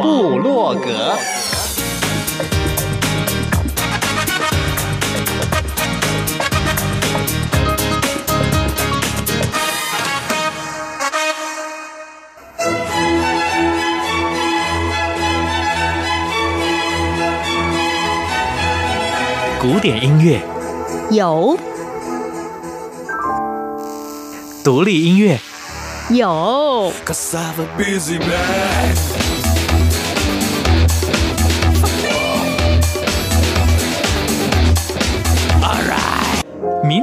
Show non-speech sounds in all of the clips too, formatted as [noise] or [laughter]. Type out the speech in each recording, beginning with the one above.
部落格。古典音乐。有，独立音乐。有，民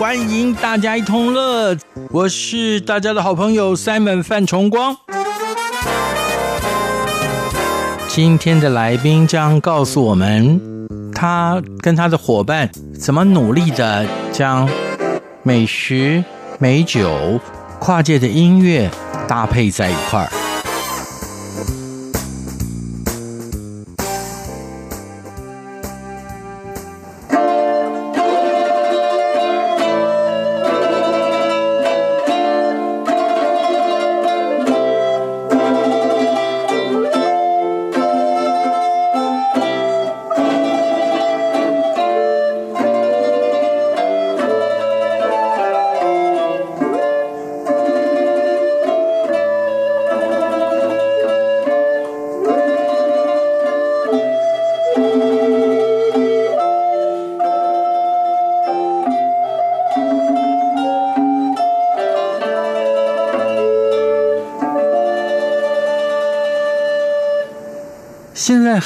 欢迎大家一同乐，我是大家的好朋友 Simon 范崇光。今天的来宾将告诉我们，他跟他的伙伴怎么努力的将美食、美酒、跨界的音乐搭配在一块儿。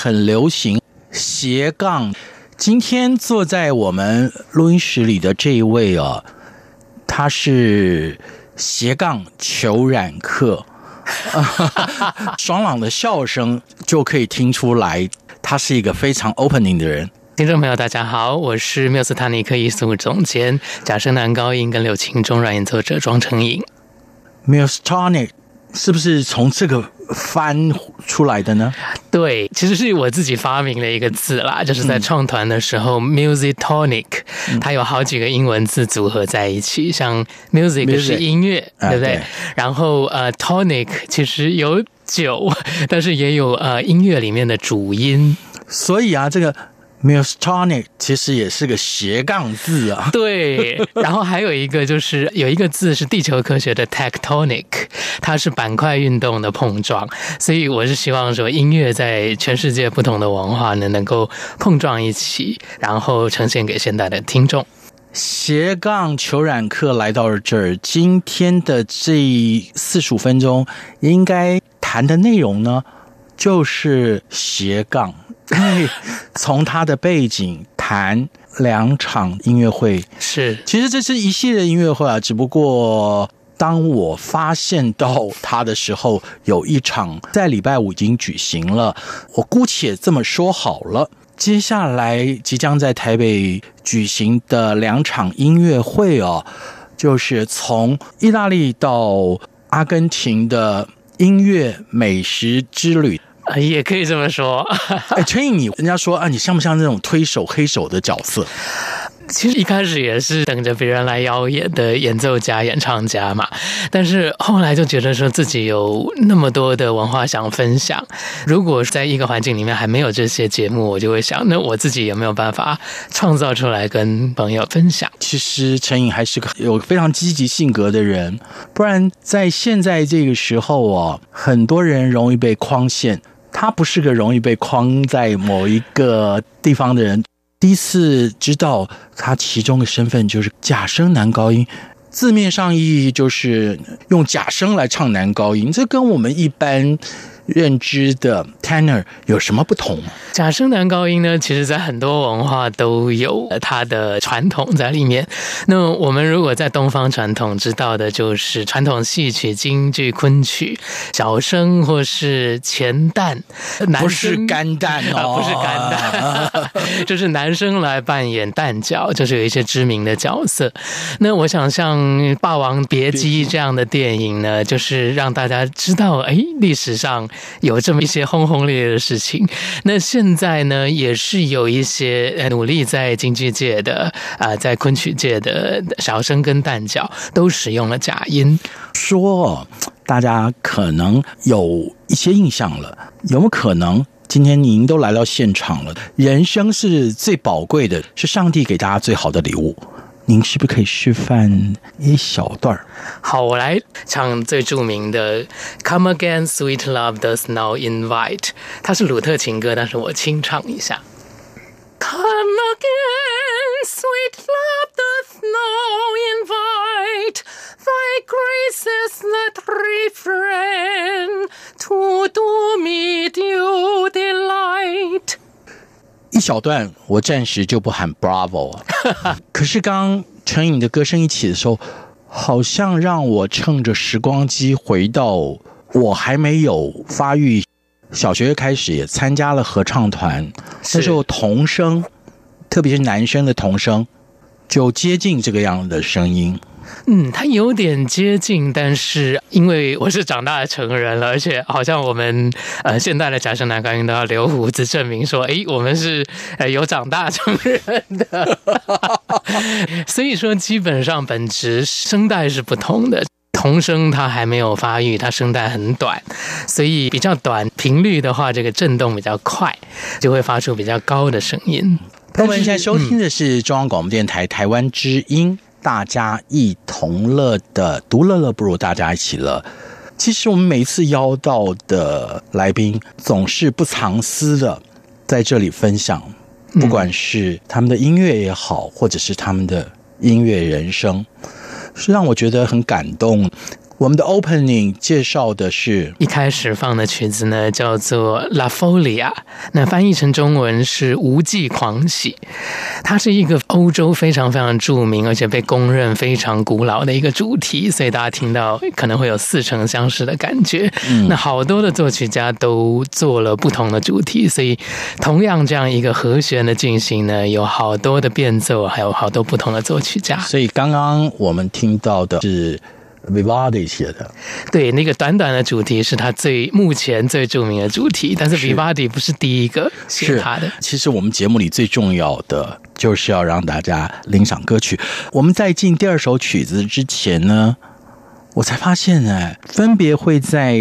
很流行斜杠。今天坐在我们录音室里的这一位哦，他是斜杠裘冉克，[laughs] 爽朗的笑声就可以听出来，他是一个非常 opening 的人。听众朋友，大家好，我是缪斯塔尼克艺术总监，假声男高音跟柳琴中软演奏者庄成颖。Muse-tonic 是不是从这个翻出来的呢？对，其实是我自己发明的一个字啦，就是在创团的时候、嗯、，music-tonic，它有好几个英文字组合在一起，像 music 是音乐，对不对？对，然后呃，tonic 其实有酒，[laughs] 但是也有呃音乐里面的主音，所以啊，这个。Muse-tonic 其实也是个斜杠字啊，对。然后还有一个就是 [laughs] 有一个字是地球科学的 tectonic，它是板块运动的碰撞。所以我是希望说，音乐在全世界不同的文化呢，能够碰撞一起，然后呈现给现代的听众。斜杠求染课来到了这儿，今天的这四十五分钟应该谈的内容呢，就是斜杠。因为从他的背景谈两场音乐会是，其实这是一系列音乐会啊。只不过当我发现到他的时候，有一场在礼拜五已经举行了，我姑且这么说好了。接下来即将在台北举行的两场音乐会哦，就是从意大利到阿根廷的音乐美食之旅。也可以这么说。哎，成颖，你人家说啊，你像不像那种推手黑手的角色？其实一开始也是等着别人来邀演的演奏家、演唱家嘛。但是后来就觉得说自己有那么多的文化想分享，如果在一个环境里面还没有这些节目，我就会想，那我自己有没有办法创造出来跟朋友分享？其实陈颖还是个有非常积极性格的人，不然在现在这个时候啊，很多人容易被框限。他不是个容易被框在某一个地方的人。第一次知道他其中的身份就是假声男高音，字面上意义就是用假声来唱男高音。这跟我们一般认知的 tenor 有什么不同？假声男高音呢，其实在很多文化都有它的传统在里面。那我们如果在东方传统知道的，就是传统戏曲、京剧、昆曲、小生或是前旦，不是干旦哦，[laughs] 不是干旦，[laughs] 就是男生来扮演旦角，就是有一些知名的角色。那我想像《霸王别姬》这样的电影呢，就是让大家知道，哎，历史上。有这么一些轰轰烈烈的事情，那现在呢，也是有一些努力在京剧界的啊、在昆曲界的小生跟旦角都使用了假音。说大家可能有一些印象了，有没有可能今天您都来到现场了？人生是最宝贵的，是上帝给大家最好的礼物。您是不是可以示范一小段？好，我来唱最著名的《Come Again, Sweet Love Does Now Invite》，它是鲁特情歌，但是我清唱一下。Come again, sweet love does now invite thy graces that refrain to do me due delight。一小段，我暂时就不喊 Bravo。[laughs] 可是刚陈颖的歌声一起的时候，好像让我乘着时光机回到我还没有发育，小学开始也参加了合唱团，那时候童声，特别是男生的童声，就接近这个样的声音。嗯，它有点接近，但是因为我是长大的成人了，而且好像我们呃现代的假声男高音都要留胡子证明说，哎，我们是呃有长大成人的，[laughs] 所以说基本上本质声带是不同的。童声它还没有发育，它声带很短，所以比较短频率的话，这个震动比较快，就会发出比较高的声音。我们现在收听的是中央广播电台台湾之音。大家一同乐的，独乐乐不如大家一起乐。其实我们每一次邀到的来宾，总是不藏私的在这里分享，不管是他们的音乐也好，或者是他们的音乐人生，是让我觉得很感动。我们的 opening 介绍的是一开始放的曲子呢，叫做《La Folia》，那翻译成中文是《无忌狂喜》。它是一个欧洲非常非常著名，而且被公认非常古老的一个主题，所以大家听到可能会有似曾相识的感觉。嗯，那好多的作曲家都做了不同的主题，所以同样这样一个和弦的进行呢，有好多的变奏，还有好多不同的作曲家。所以刚刚我们听到的是。Vivaldi 写的，对，那个短短的主题是他最目前最著名的主题，但是 Vivaldi 不是第一个写他的。其实我们节目里最重要的就是要让大家领赏歌曲。我们在进第二首曲子之前呢，我才发现呢，分别会在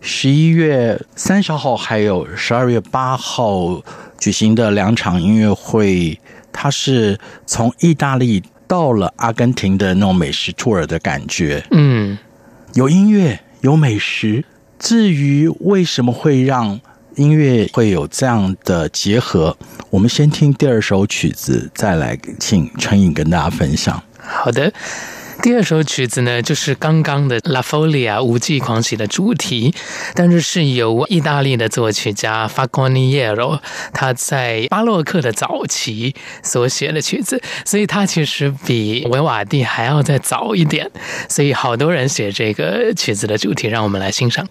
十一月三十号还有十二月八号举行的两场音乐会，它是从意大利。到了阿根廷的那种美食 tour 的感觉，嗯，有音乐，有美食。至于为什么会让音乐会有这样的结合，我们先听第二首曲子，再来请陈颖跟大家分享。好的。第二首曲子呢，就是刚刚的《La Folia》无际狂喜的主题，但是是由意大利的作曲家 Faconiero 他在巴洛克的早期所写的曲子，所以他其实比维瓦蒂还要再早一点，所以好多人写这个曲子的主题，让我们来欣赏。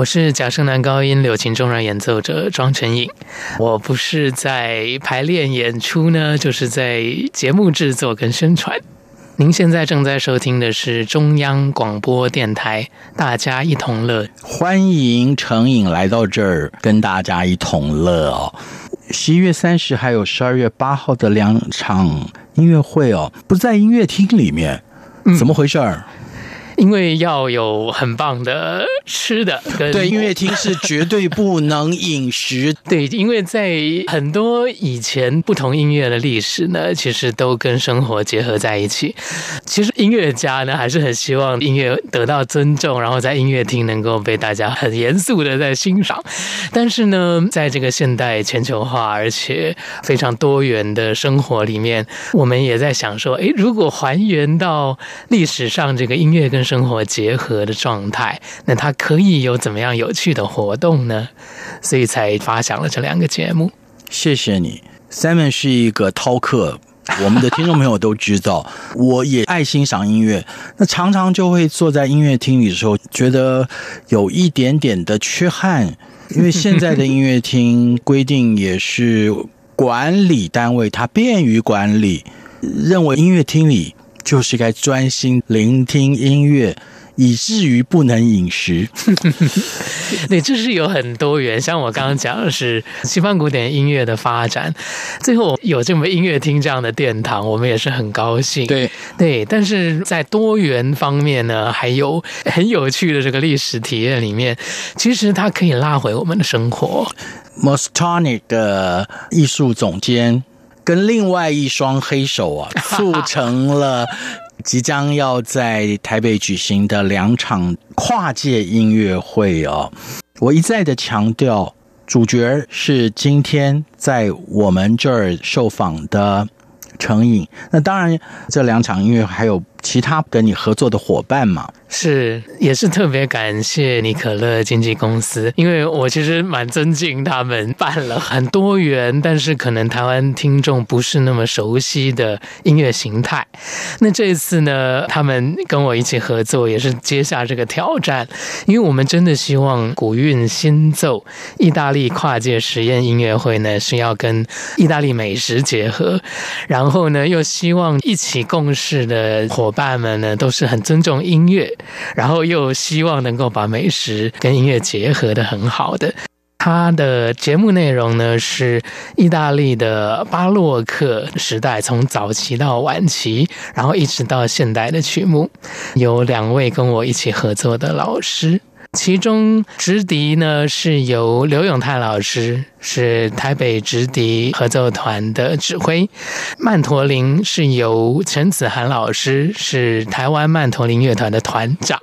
我是假声男高音柳琴中软演奏者庄成颖。我不是在排练演出呢，就是在节目制作跟宣传。您现在正在收听的是中央广播电台，大家一同乐。欢迎成颖来到这儿，跟大家一同乐哦。十一月三十还有十二月八号的两场音乐会哦，不在音乐厅里面，怎么回事儿？嗯因为要有很棒的吃的跟，对，音乐厅是绝对不能饮食。[laughs] 对，因为在很多以前不同音乐的历史呢，其实都跟生活结合在一起。其实音乐家呢，还是很希望音乐得到尊重，然后在音乐厅能够被大家很严肃的在欣赏。但是呢，在这个现代全球化而且非常多元的生活里面，我们也在想说，诶，如果还原到历史上这个音乐跟生活结合的状态，那它可以有怎么样有趣的活动呢？所以才发想了这两个节目。谢谢你，Simon 是一个饕客，我们的听众朋友都知道，[laughs] 我也爱欣赏音乐，那常常就会坐在音乐厅里的时候，觉得有一点点的缺憾，因为现在的音乐厅规定也是管理单位，它便于管理，认为音乐厅里。就是该专心聆听音乐，以至于不能饮食。[laughs] 对，这是有很多元。像我刚刚讲的是西方古典音乐的发展，最后有这么音乐厅这样的殿堂，我们也是很高兴。对对，但是在多元方面呢，还有 [laughs] 很有趣的这个历史体验里面，其实它可以拉回我们的生活。Mostonic 的艺术总监。跟另外一双黑手啊，[laughs] 促成了即将要在台北举行的两场跨界音乐会哦。我一再的强调，主角是今天在我们这儿受访的成瘾。那当然，这两场音乐还有其他跟你合作的伙伴嘛。是，也是特别感谢尼可乐经纪公司，因为我其实蛮尊敬他们办了很多元，但是可能台湾听众不是那么熟悉的音乐形态。那这一次呢，他们跟我一起合作，也是接下这个挑战，因为我们真的希望古韵新奏意大利跨界实验音乐会呢，是要跟意大利美食结合，然后呢，又希望一起共事的伙伙伴们呢，都是很尊重音乐。然后又希望能够把美食跟音乐结合得很好的，他的节目内容呢是意大利的巴洛克时代，从早期到晚期，然后一直到现代的曲目，有两位跟我一起合作的老师。其中直笛呢是由刘永泰老师，是台北直笛合奏团的指挥；曼陀林是由陈子涵老师，是台湾曼陀林乐团的团长。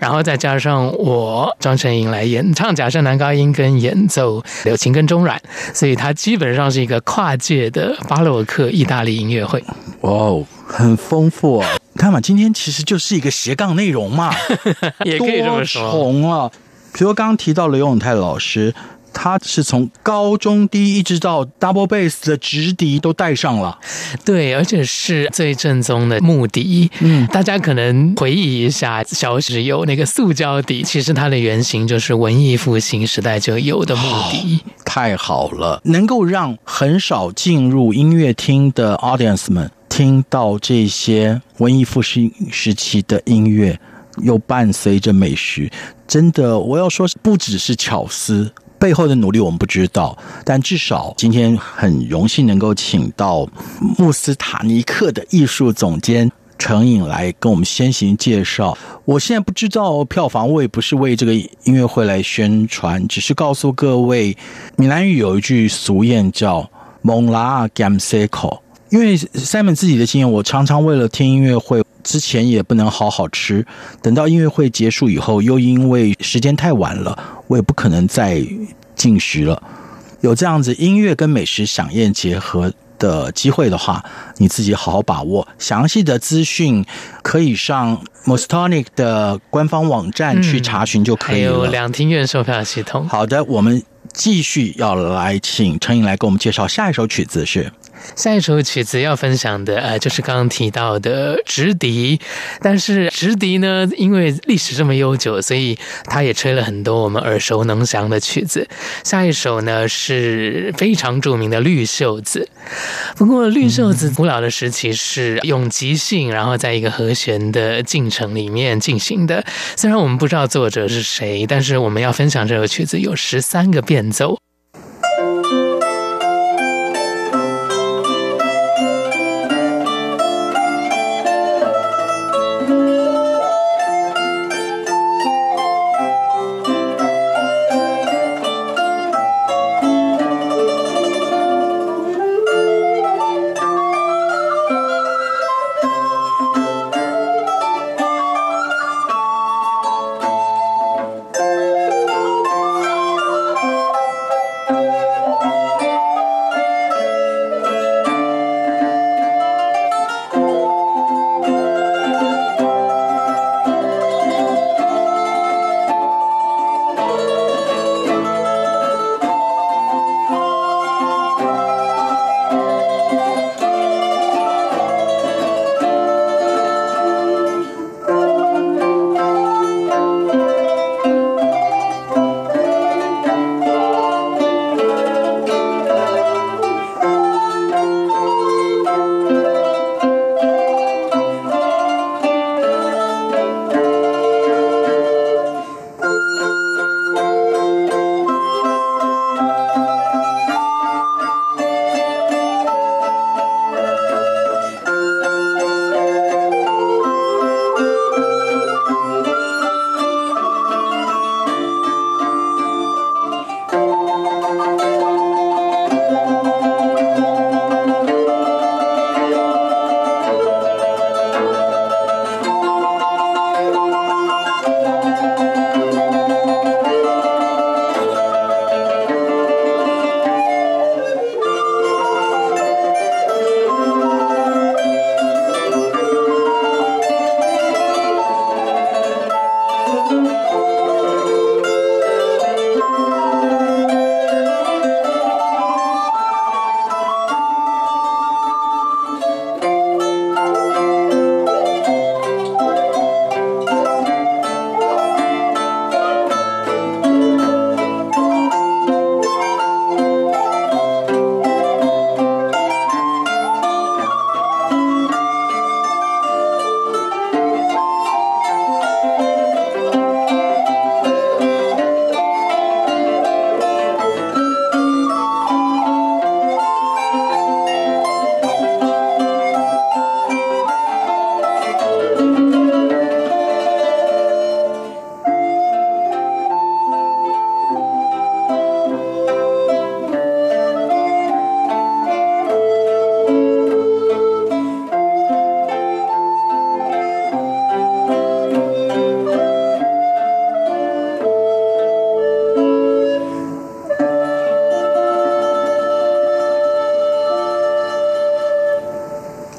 然后再加上我庄成颖来演唱假声男高音跟演奏柳琴跟中阮，所以它基本上是一个跨界的巴洛克意大利音乐会。哇哦，很丰富啊！看嘛，今天其实就是一个斜杠内容嘛，[laughs] 也可以这么说。多重啊，比如刚刚提到刘永泰老师，他是从高中低一直到 double bass 的直笛都带上了，对，而且是最正宗的木笛。嗯，大家可能回忆一下，小时有那个塑胶笛，其实它的原型就是文艺复兴时代就有的木笛。哦，太好了，能够让很少进入音乐厅的 audience 们。听到这些文艺复兴时期的音乐，又伴随着美食，真的，我要说，不只是巧思，背后的努力我们不知道，但至少今天很荣幸能够请到穆斯塔尼克的艺术总监程颖来跟我们先行介绍。我现在不知道票房，我也不是为这个音乐会来宣传，只是告诉各位，闽南语有一句俗谚叫“蒙拉甘塞口”。因为 Simon 自己的经验，我常常为了听音乐会之前也不能好好吃，等到音乐会结束以后，又因为时间太晚了，我也不可能再进食了。有这样子音乐跟美食饗宴结合的机会的话，你自己好好把握。详细的资讯可以上 Mostonic 的官方网站去查询就可以了。嗯、还有两厅院售票系统。好的，我们继续要来请陈颖来给我们介绍下一首曲子是。下一首曲子要分享的，呃，就是刚刚提到的直笛。但是直笛呢，因为历史这么悠久，所以它也吹了很多我们耳熟能详的曲子。下一首呢是非常著名的《绿袖子》。不过，《绿袖子》古老的时期是用即兴，然后在一个和弦的进程里面进行的。虽然我们不知道作者是谁，但是我们要分享这首曲子有十三个变奏。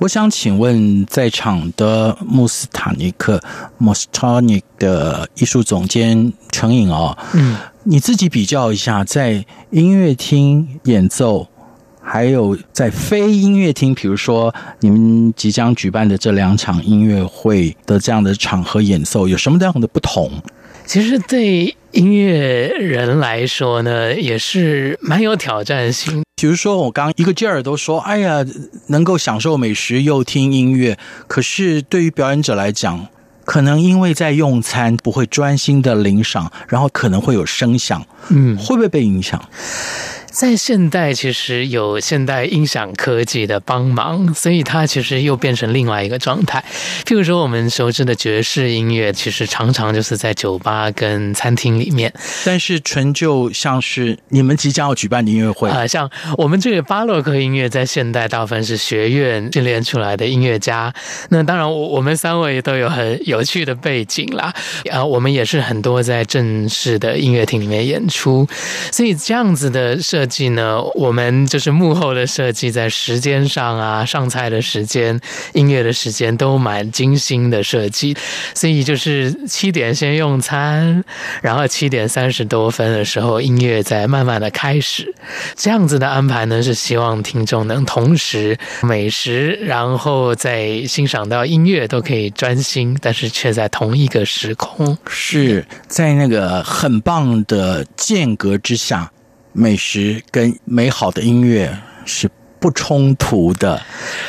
我想请问在场的穆斯塔尼克 （Mustanic） 的艺术总监程颖哦，嗯，你自己比较一下，在音乐厅演奏，还有在非音乐厅，比如说你们即将举办的这两场音乐会的这样的场合演奏，有什么样的不同？其实对音乐人来说呢，也是蛮有挑战性。比如说，我刚刚一个劲儿都说，哎呀，能够享受美食又听音乐，可是对于表演者来讲，可能因为在用餐，不会专心的聆赏，然后可能会有声响，嗯，会不会被影响？在现代，其实有现代音响科技的帮忙，所以它其实又变成另外一个状态。譬如说，我们熟知的爵士音乐，其实常常就是在酒吧跟餐厅里面。但是，纯就像是你们即将要举办的音乐会啊、呃，像我们这个巴洛克音乐，在现代大部分是学院训练出来的音乐家。那当然，我我们三位都有很有趣的背景啦。啊，我们也是很多在正式的音乐厅里面演出，所以这样子的设设计呢，我们就是幕后的设计，在时间上啊，上菜的时间、音乐的时间都蛮精心的设计。所以就是七点先用餐，然后七点三十多分的时候，音乐再慢慢的开始。这样子的安排呢，是希望听众能同时美食，然后再欣赏到音乐，都可以专心，但是却在同一个时空，是在那个很棒的间隔之下。美食跟美好的音乐是不冲突的，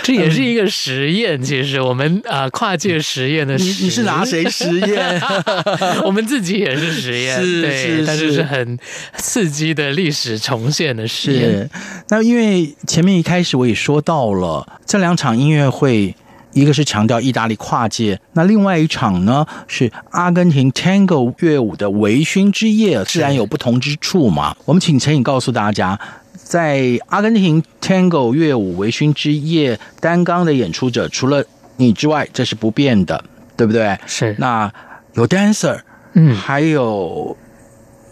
这也是一个实验。嗯、其实我们啊，跨界实验的实，你你是拿谁实验？[laughs] 我们自己也是实验，是对，是是但是是很刺激的历史重现的实验。那因为前面一开始我也说到了这两场音乐会。一个是强调意大利跨界，那另外一场呢是阿根廷 Tango 乐舞的微醺之夜，自然有不同之处嘛。我们请陈颖告诉大家，在阿根廷 Tango 乐舞微醺之夜单纲的演出者，除了你之外，这是不变的，对不对？是。那有 dancer，嗯，还有。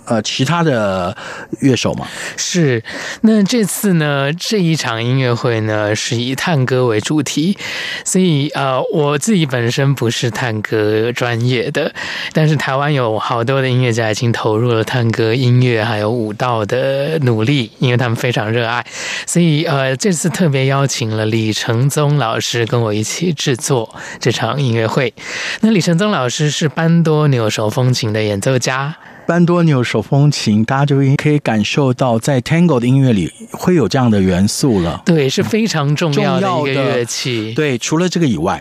呃，其他的乐手吗？是。那这次呢，这一场音乐会呢，是以探戈为主题，所以呃，我自己本身不是探戈专业的，但是台湾有好多的音乐家已经投入了探戈音乐还有舞蹈的努力，因为他们非常热爱，所以呃，这次特别邀请了李承宗老师跟我一起制作这场音乐会。那李承宗老师是班多纽手风琴的演奏家。班多纽手风琴，大家就可以感受到，在 Tango 的音乐里会有这样的元素了。对，是非常重要的一个乐器。对，除了这个以外，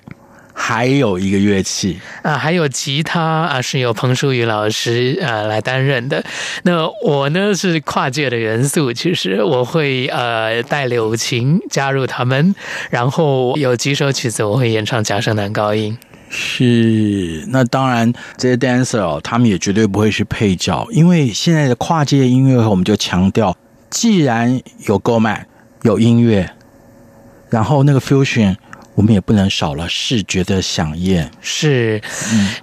还有一个乐器啊，还有吉他啊，是由彭淑宇老师啊来担任的。那我呢是跨界的元素，其实我会呃带柳琴加入他们，然后有几首曲子我会演唱假声男高音。是，那当然，这些 dancer 哦，他们也绝对不会是配角，因为现在的跨界音乐会，我们就强调，既然有 go man，有音乐，然后那个 fusion。我们也不能少了视觉的饗宴。是，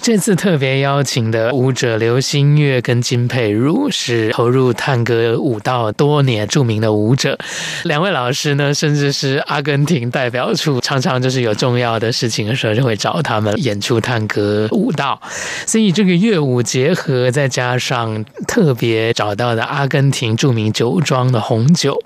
这次特别邀请的舞者刘新月跟金佩如是投入探戈舞蹈多年著名的舞者。两位老师呢，甚至是阿根廷代表处，常常就是有重要的事情的时候，就会找他们演出探戈舞蹈。所以这个乐舞结合，再加上特别找到的阿根廷著名酒庄的红酒，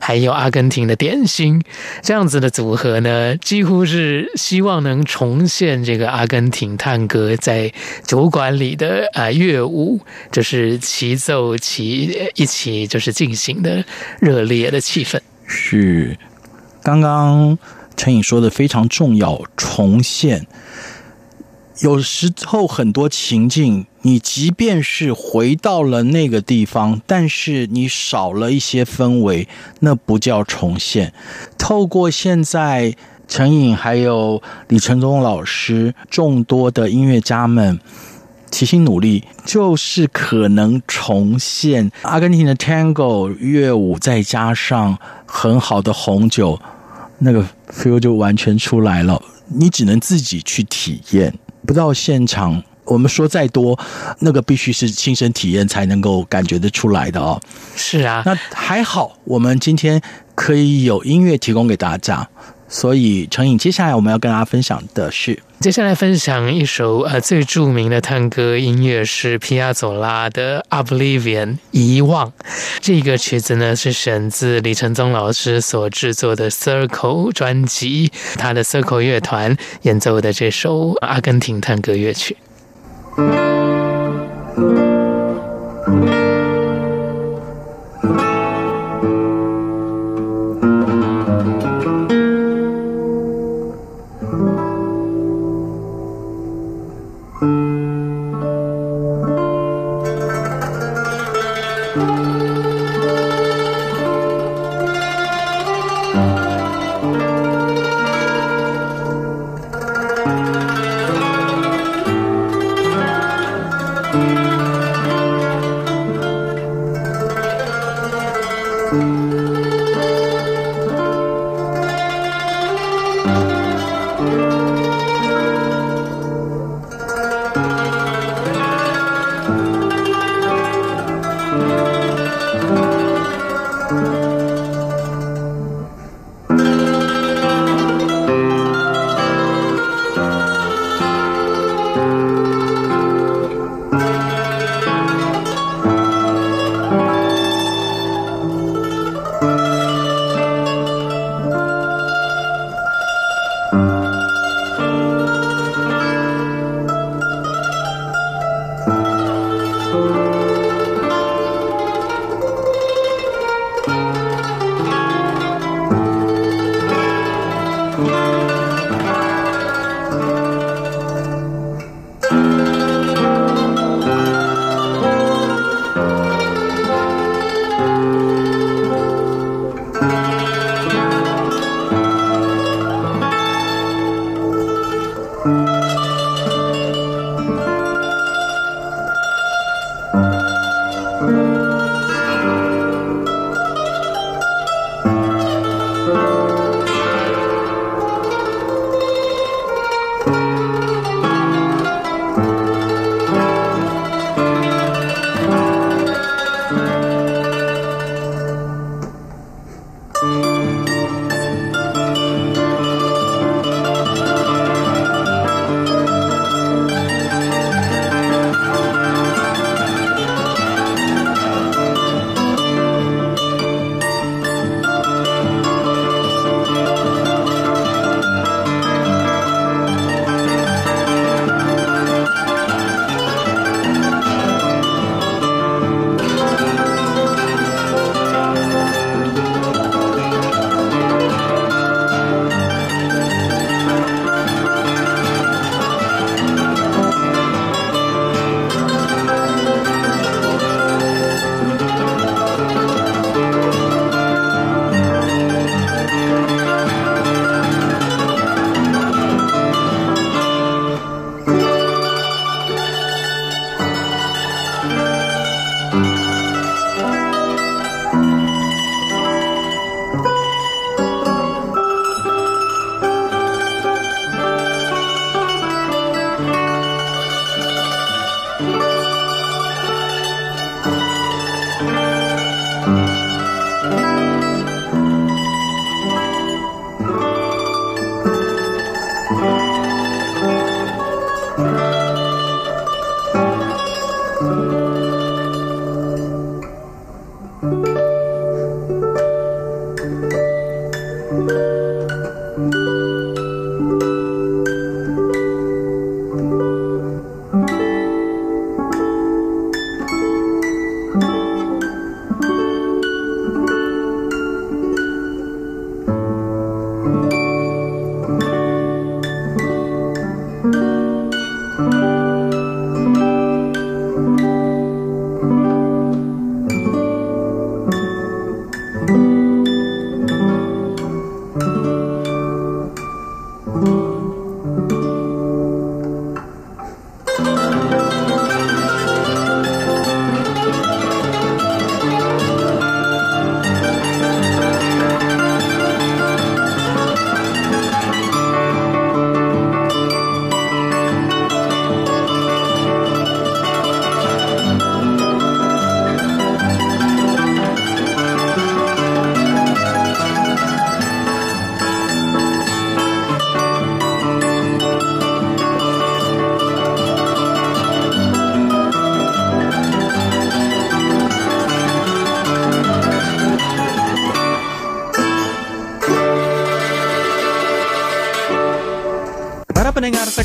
还有阿根廷的点心，这样子的组合呢，几乎。都是希望能重现这个阿根廷探戈在酒馆里的啊乐舞，就是齐奏齐一起就是进行的热烈的气氛。是，刚刚陈颖说的非常重要，重现。有时候很多情境，你即便是回到了那个地方，但是你少了一些氛围，那不叫重现。透过现在。程颖还有李承宗老师，众多的音乐家们齐心努力，就是可能重现阿根廷的 Tango 乐舞，再加上很好的红酒，那个 feel 就完全出来了。你只能自己去体验，不到现场，我们说再多，那个必须是亲身体验才能够感觉得出来的哦。是啊，那还好，我们今天可以有音乐提供给大家。所以成瘾接下来我们要跟大家分享的是，接下来分享一首呃最著名的探戈音乐是皮亚佐拉的《Oblivion》遗忘。这个曲子呢是选自李承宗老师所制作的 Circle 专辑，他的 Circle 乐团演奏的这首阿根廷探戈乐曲。oh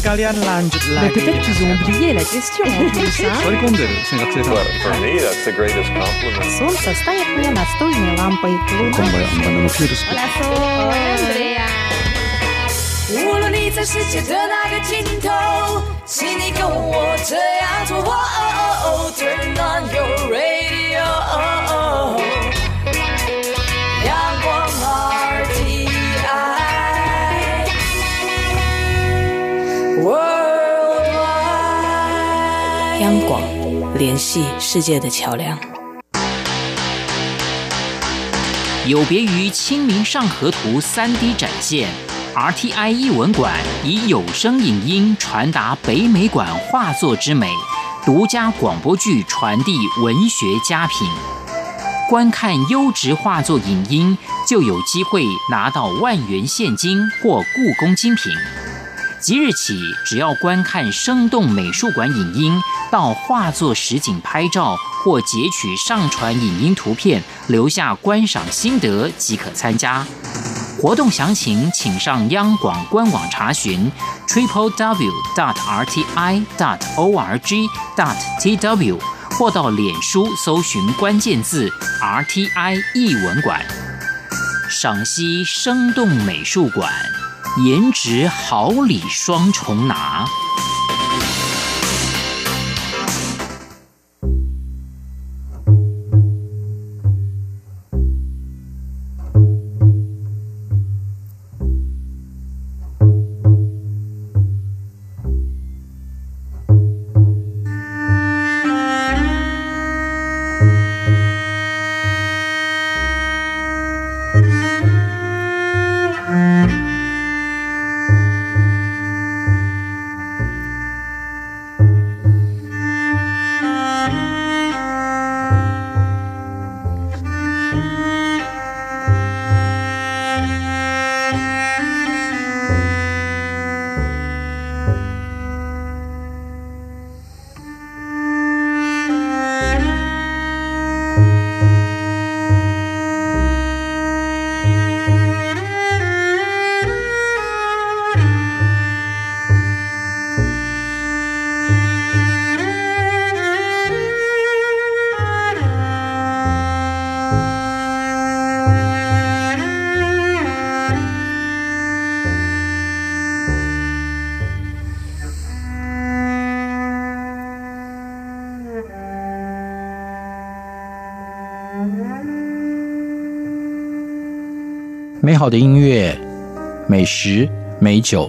sekalian lanjut Mais lagi. peut-être qu'ils ont oublié la question en plus, [laughs] hein 割り込んでる先学生さん Well, for me, that's the greatest compliment. Солнце стоит мне настольной лампой. こんばんは、あの、ノキュールスピ Андрея. 无论你在世界的哪个尽头，请你跟我这样做。哦哦哦 Turn on your radio， 央广联系世界的桥梁。有别于《清明上河图》3D 展现，RTI 艺文馆以有声影音传达北美馆画作之美，独家广播剧传递文学佳品。观看优质画作影音，就有机会拿到万元现金或故宫精品。即日起，只要观看生动美术馆影音，到画作实景拍照或截取上传影音图片，留下观赏心得即可参加。活动详情请上央广官网查询：triple w dot r t i dot o r g dot t w，或到脸书搜寻关键字 “RTI 艺文馆”。赏析生动美术馆。颜值好礼双重拿。美好的音乐、美食、美酒，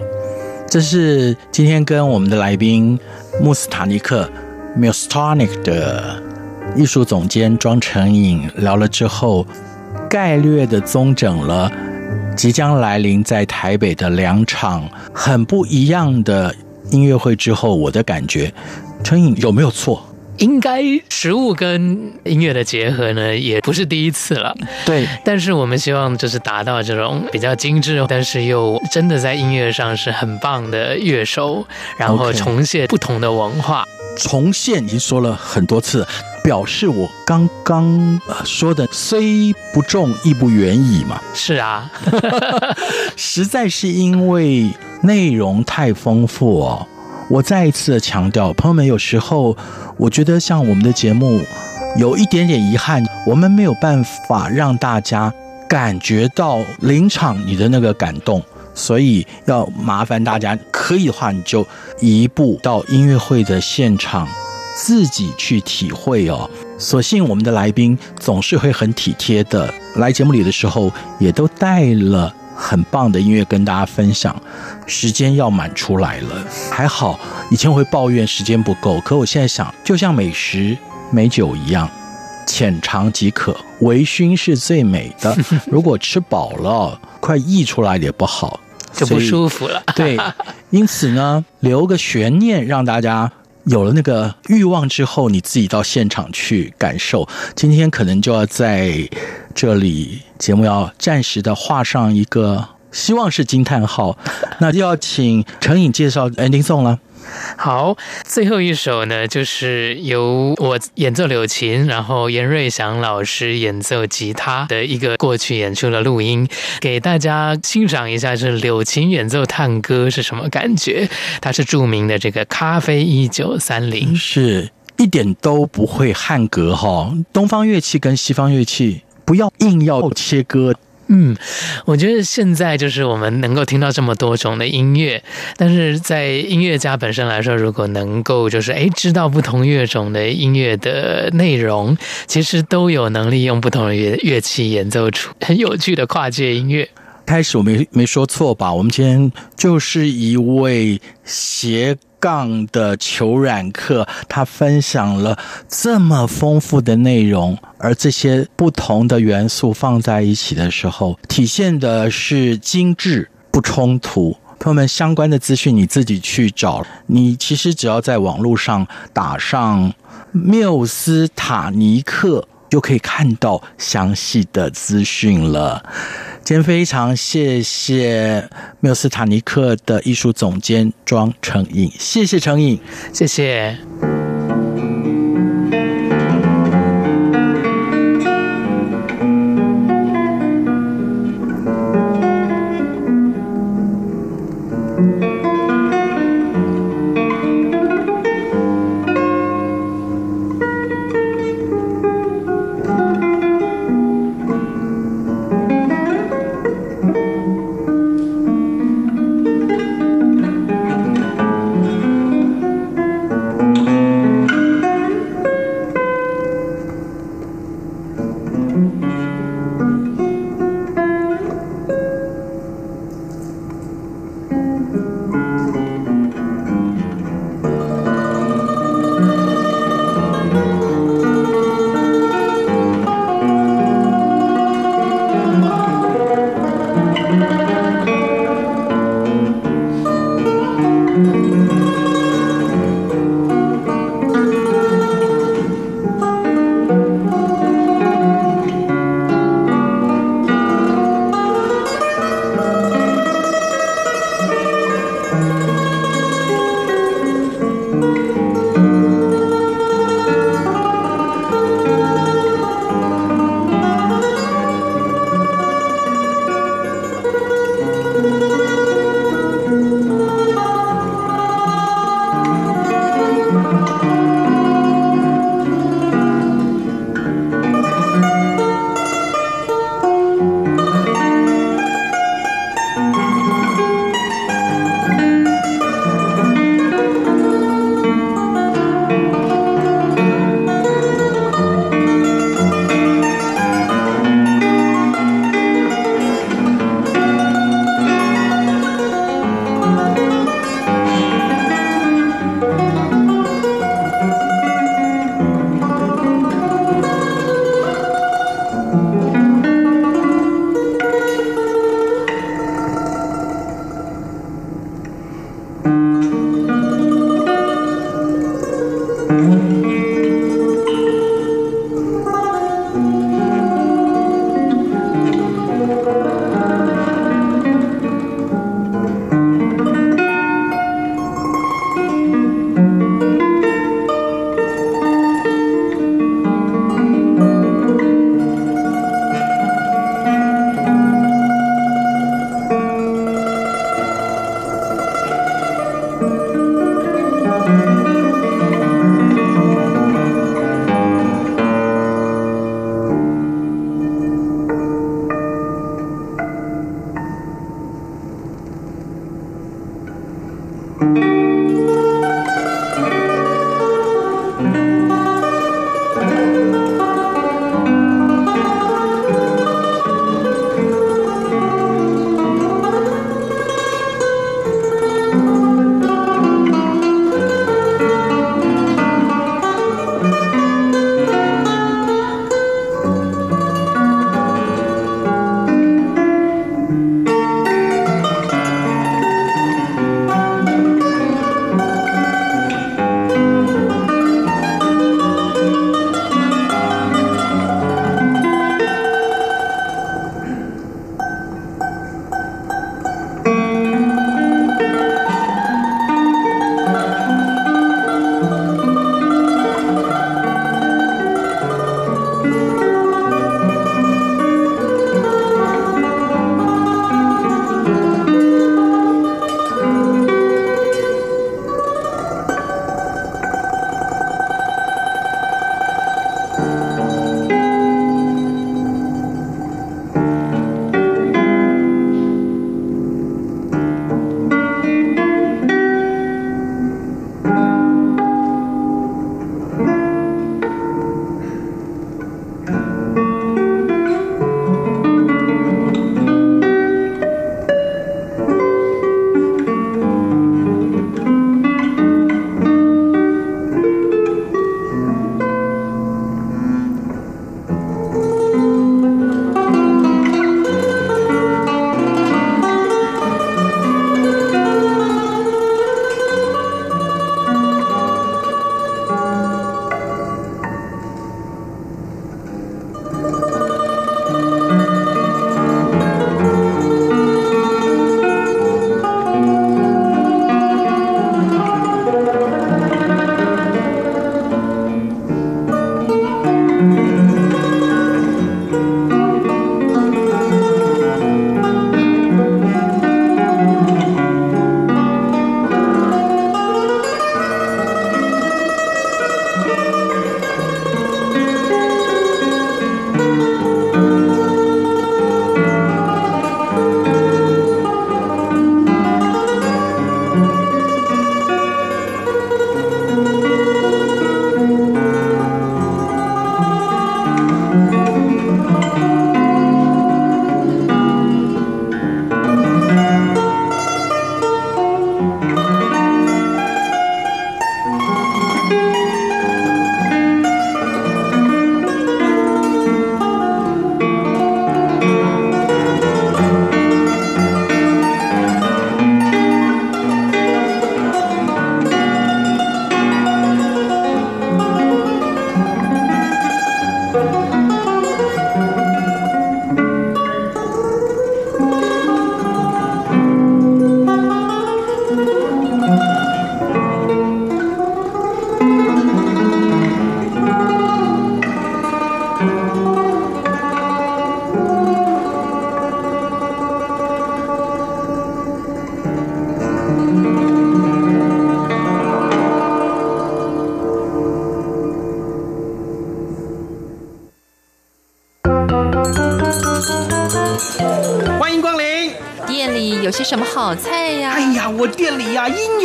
这是今天跟我们的来宾穆斯塔尼克 m u s t o n i c 的艺术总监庄成颖聊了之后，概略的综整了即将来临在台北的两场很不一样的音乐会之后，我的感觉，成颖有没有错？应该食物跟音乐的结合呢，也不是第一次了。对，但是我们希望就是达到这种比较精致，但是又真的在音乐上是很棒的乐手，然后重现不同的文化。Okay. 重现已经说了很多次，表示我刚刚说的虽不中亦不远矣嘛。是啊，[laughs] [laughs] 实在是因为内容太丰富哦。我再一次的强调，朋友们，有时候我觉得像我们的节目有一点点遗憾，我们没有办法让大家感觉到临场你的那个感动，所以要麻烦大家，可以的话你就移步到音乐会的现场自己去体会哦。所幸我们的来宾总是会很体贴的，来节目里的时候也都带了。很棒的音乐跟大家分享，时间要满出来了。还好，以前会抱怨时间不够，可我现在想，就像美食美酒一样，浅尝即可，微醺是最美的。[laughs] 如果吃饱了，快溢出来也不好，就不舒服了。对，因此呢，留个悬念，让大家有了那个欲望之后，你自己到现场去感受。今天可能就要在。这里节目要暂时的画上一个，希望是惊叹号。那就要请陈颖介绍 ending song 了。好，最后一首呢，就是由我演奏柳琴，然后严瑞祥老师演奏吉他的一个过去演出的录音，给大家欣赏一下，是柳琴演奏探戈是什么感觉？它是著名的这个咖啡一九三零，是一点都不会汉格哈。东方乐器跟西方乐器，不要硬要切割。嗯，我觉得现在就是我们能够听到这么多种的音乐，但是在音乐家本身来说，如果能够就是诶知道不同乐种的音乐的内容，其实都有能力用不同的乐乐器演奏出很有趣的跨界音乐。开始我没没说错吧？我们今天就是一位斜杠的裘冉克，他分享了这么丰富的内容，而这些不同的元素放在一起的时候，体现的是精致不冲突。朋友们，相关的资讯你自己去找，你其实只要在网络上打上缪斯塔尼克，就可以看到详细的资讯了。今天非常谢谢缪斯塔尼克的艺术总监庄成颖，谢谢成颖，谢谢。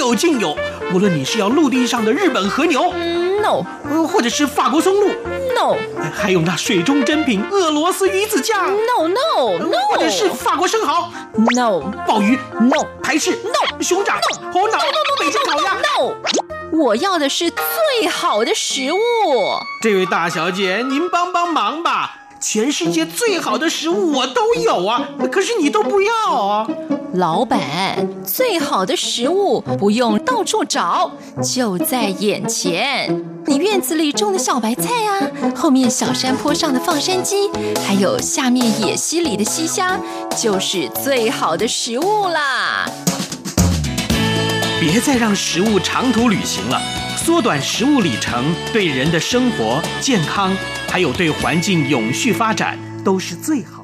有尽有，无论你是要陆地上的日本和牛，no，或者是法国松露，no，还有那水中珍品俄罗斯鱼子酱，no no no，或者是法国生蚝，no，鲍鱼，no，台式，no，熊掌，no，红脑，no，北京烤鸭，no，我要的是最好的食物。这位大小姐，您帮帮忙吧。全世界最好的食物我都有啊，可是你都不要啊！老板，最好的食物不用到处找，就在眼前。你院子里种的小白菜啊，后面小山坡上的放山鸡，还有下面野溪里的溪虾，就是最好的食物啦！别再让食物长途旅行了，缩短食物里程，对人的生活、健康，还有对环境永续发展，都是最好。